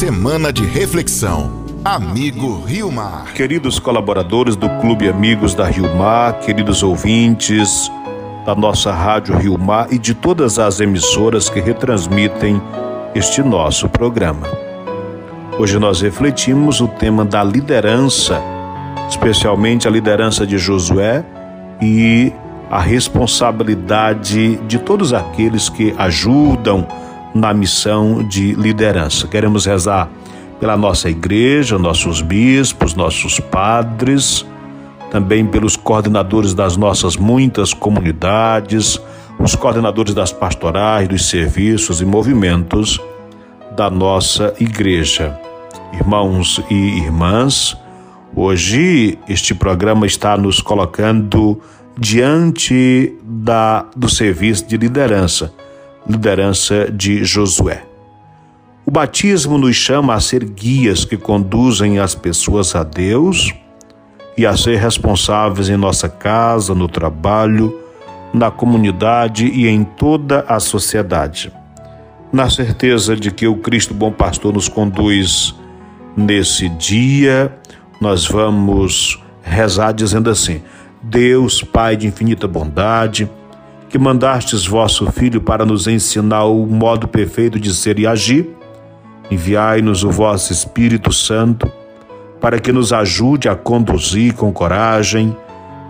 Semana de reflexão. Amigo Rio Mar. Queridos colaboradores do Clube Amigos da Rio Mar, queridos ouvintes da nossa Rádio Rio Mar e de todas as emissoras que retransmitem este nosso programa. Hoje nós refletimos o tema da liderança, especialmente a liderança de Josué e a responsabilidade de todos aqueles que ajudam na missão de liderança. Queremos rezar pela nossa igreja, nossos bispos, nossos padres, também pelos coordenadores das nossas muitas comunidades, os coordenadores das pastorais, dos serviços e movimentos da nossa igreja. Irmãos e irmãs, hoje este programa está nos colocando diante da, do serviço de liderança liderança de Josué. O batismo nos chama a ser guias que conduzem as pessoas a Deus e a ser responsáveis em nossa casa, no trabalho, na comunidade e em toda a sociedade. Na certeza de que o Cristo Bom Pastor nos conduz nesse dia, nós vamos rezar dizendo assim: Deus, Pai de infinita bondade, que mandastes vosso Filho para nos ensinar o modo perfeito de ser e agir, enviai-nos o vosso Espírito Santo para que nos ajude a conduzir com coragem,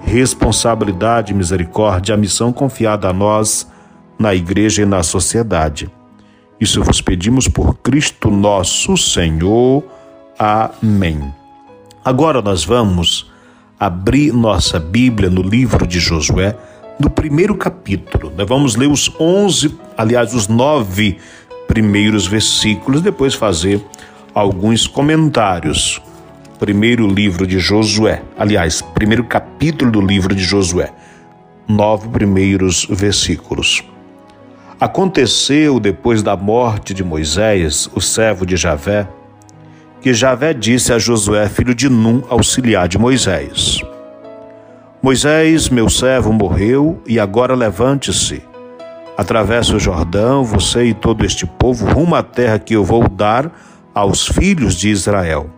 responsabilidade e misericórdia a missão confiada a nós na Igreja e na sociedade. Isso vos pedimos por Cristo nosso Senhor. Amém. Agora nós vamos abrir nossa Bíblia no livro de Josué do primeiro capítulo. Nós vamos ler os 11, aliás, os nove primeiros versículos, depois fazer alguns comentários. Primeiro livro de Josué, aliás, primeiro capítulo do livro de Josué, nove primeiros versículos. Aconteceu depois da morte de Moisés, o servo de Javé, que Javé disse a Josué, filho de Num, auxiliar de Moisés: Moisés, meu servo, morreu e agora levante-se. Atravesse o Jordão, você e todo este povo, rumo à terra que eu vou dar aos filhos de Israel.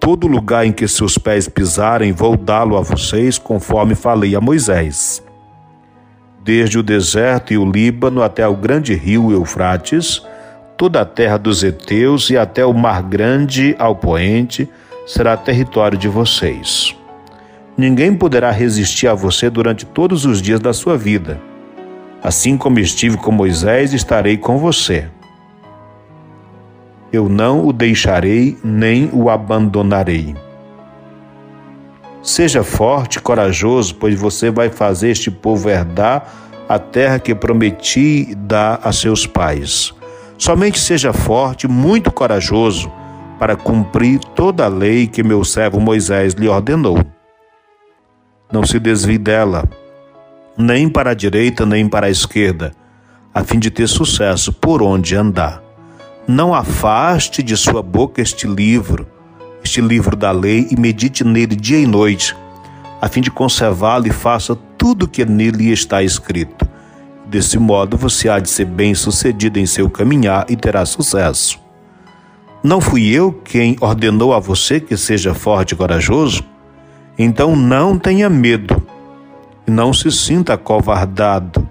Todo lugar em que seus pés pisarem, vou dá-lo a vocês, conforme falei a Moisés. Desde o deserto e o Líbano até o grande rio Eufrates, toda a terra dos heteus e até o mar grande ao poente será território de vocês. Ninguém poderá resistir a você durante todos os dias da sua vida. Assim como estive com Moisés, estarei com você. Eu não o deixarei nem o abandonarei. Seja forte e corajoso, pois você vai fazer este povo herdar a terra que prometi dar a seus pais. Somente seja forte muito corajoso para cumprir toda a lei que meu servo Moisés lhe ordenou. Não se desvie dela, nem para a direita nem para a esquerda, a fim de ter sucesso por onde andar. Não afaste de sua boca este livro, este livro da lei, e medite nele dia e noite, a fim de conservá-lo e faça tudo o que nele está escrito. Desse modo você há de ser bem-sucedido em seu caminhar e terá sucesso. Não fui eu quem ordenou a você que seja forte e corajoso? Então não tenha medo e não se sinta acovardado,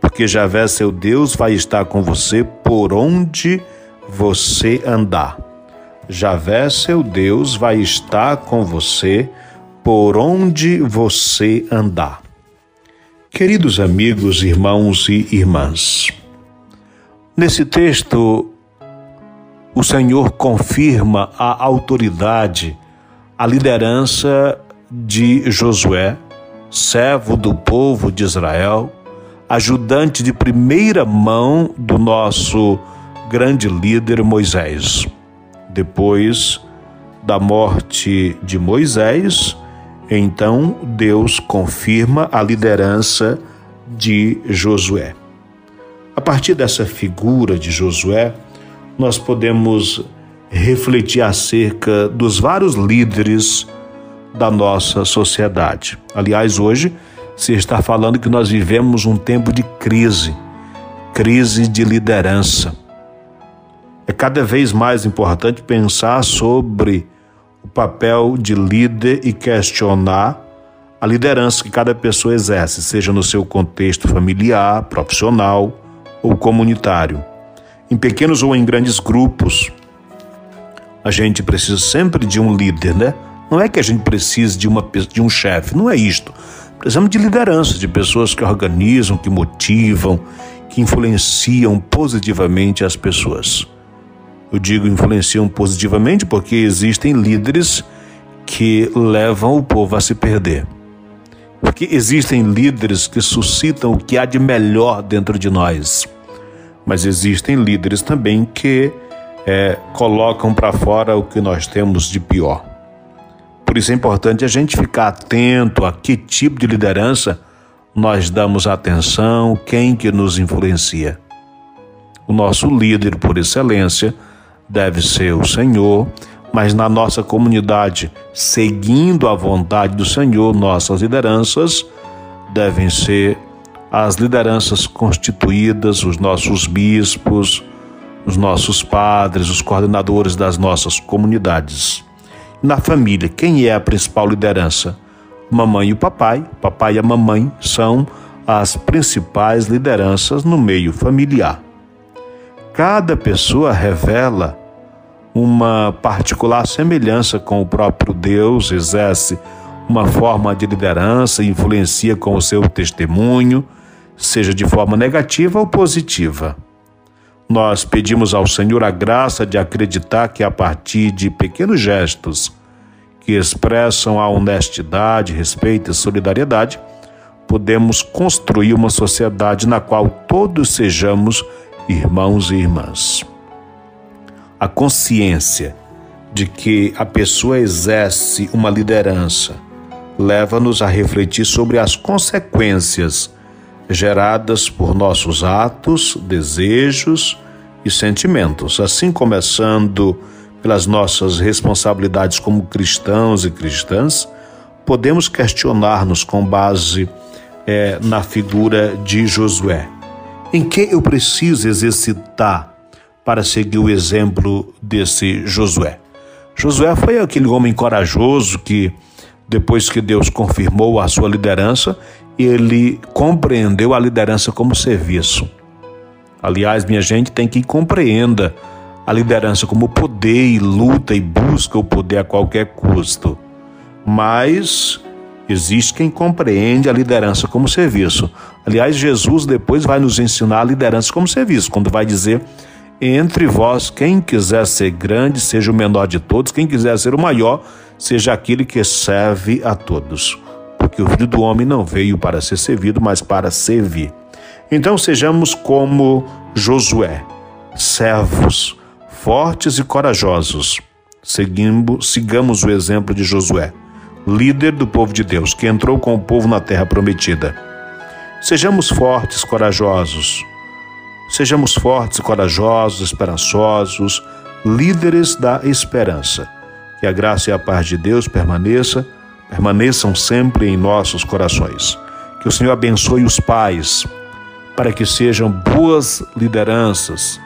porque Javé, seu Deus, vai estar com você por onde você andar. Javé, seu Deus, vai estar com você por onde você andar. Queridos amigos, irmãos e irmãs, nesse texto, o Senhor confirma a autoridade, a liderança de Josué, servo do povo de Israel, ajudante de primeira mão do nosso grande líder Moisés. Depois da morte de Moisés, então Deus confirma a liderança de Josué. A partir dessa figura de Josué, nós podemos refletir acerca dos vários líderes da nossa sociedade. Aliás, hoje se está falando que nós vivemos um tempo de crise, crise de liderança. É cada vez mais importante pensar sobre o papel de líder e questionar a liderança que cada pessoa exerce, seja no seu contexto familiar, profissional ou comunitário. Em pequenos ou em grandes grupos, a gente precisa sempre de um líder, né? Não é que a gente precise de, uma, de um chefe, não é isto. Precisamos de liderança, de pessoas que organizam, que motivam, que influenciam positivamente as pessoas. Eu digo influenciam positivamente porque existem líderes que levam o povo a se perder. Porque existem líderes que suscitam o que há de melhor dentro de nós. Mas existem líderes também que é, colocam para fora o que nós temos de pior. Por isso é importante a gente ficar atento a que tipo de liderança nós damos atenção, quem que nos influencia. O nosso líder por excelência deve ser o Senhor, mas na nossa comunidade, seguindo a vontade do Senhor, nossas lideranças devem ser as lideranças constituídas, os nossos bispos, os nossos padres, os coordenadores das nossas comunidades. Na família, quem é a principal liderança? Mamãe e o papai, papai e a mamãe são as principais lideranças no meio familiar. Cada pessoa revela uma particular semelhança com o próprio Deus, exerce uma forma de liderança, influencia com o seu testemunho, seja de forma negativa ou positiva. Nós pedimos ao Senhor a graça de acreditar que a partir de pequenos gestos que expressam a honestidade, respeito e solidariedade, podemos construir uma sociedade na qual todos sejamos irmãos e irmãs. A consciência de que a pessoa exerce uma liderança leva-nos a refletir sobre as consequências geradas por nossos atos, desejos e sentimentos, assim começando pelas nossas responsabilidades como cristãos e cristãs, podemos questionar-nos com base é, na figura de Josué. Em que eu preciso exercitar para seguir o exemplo desse Josué. Josué foi aquele homem corajoso que, depois que Deus confirmou a sua liderança, ele compreendeu a liderança como serviço. Aliás, minha gente tem que compreenda a liderança como poder e luta e busca o poder a qualquer custo. Mas existe quem compreende a liderança como serviço. Aliás, Jesus depois vai nos ensinar a liderança como serviço, quando vai dizer entre vós, quem quiser ser grande, seja o menor de todos, quem quiser ser o maior, seja aquele que serve a todos. Porque o filho do homem não veio para ser servido, mas para servir. Então sejamos como Josué, servos, fortes e corajosos. Seguimos, sigamos o exemplo de Josué, líder do povo de Deus, que entrou com o povo na terra prometida. Sejamos fortes, corajosos Sejamos fortes, corajosos, esperançosos, líderes da esperança. Que a graça e a paz de Deus permaneça, permaneçam sempre em nossos corações. Que o Senhor abençoe os pais, para que sejam boas lideranças,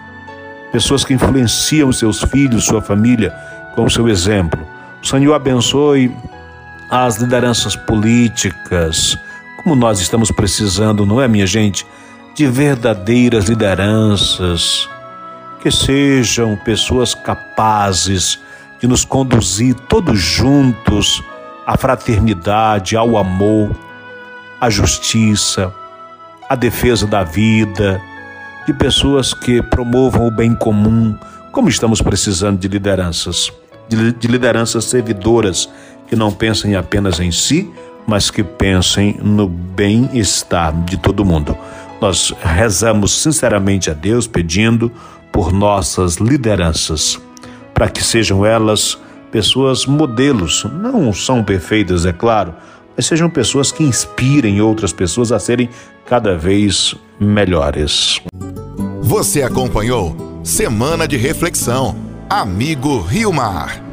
pessoas que influenciam seus filhos, sua família, com o seu exemplo. O Senhor abençoe as lideranças políticas, como nós estamos precisando, não é, minha gente? de verdadeiras lideranças, que sejam pessoas capazes de nos conduzir todos juntos à fraternidade, ao amor, à justiça, à defesa da vida, de pessoas que promovam o bem comum, como estamos precisando de lideranças, de, de lideranças servidoras que não pensem apenas em si, mas que pensem no bem-estar de todo mundo. Nós rezamos sinceramente a Deus pedindo por nossas lideranças, para que sejam elas pessoas modelos. Não são perfeitas, é claro, mas sejam pessoas que inspirem outras pessoas a serem cada vez melhores. Você acompanhou Semana de Reflexão. Amigo Rio Mar.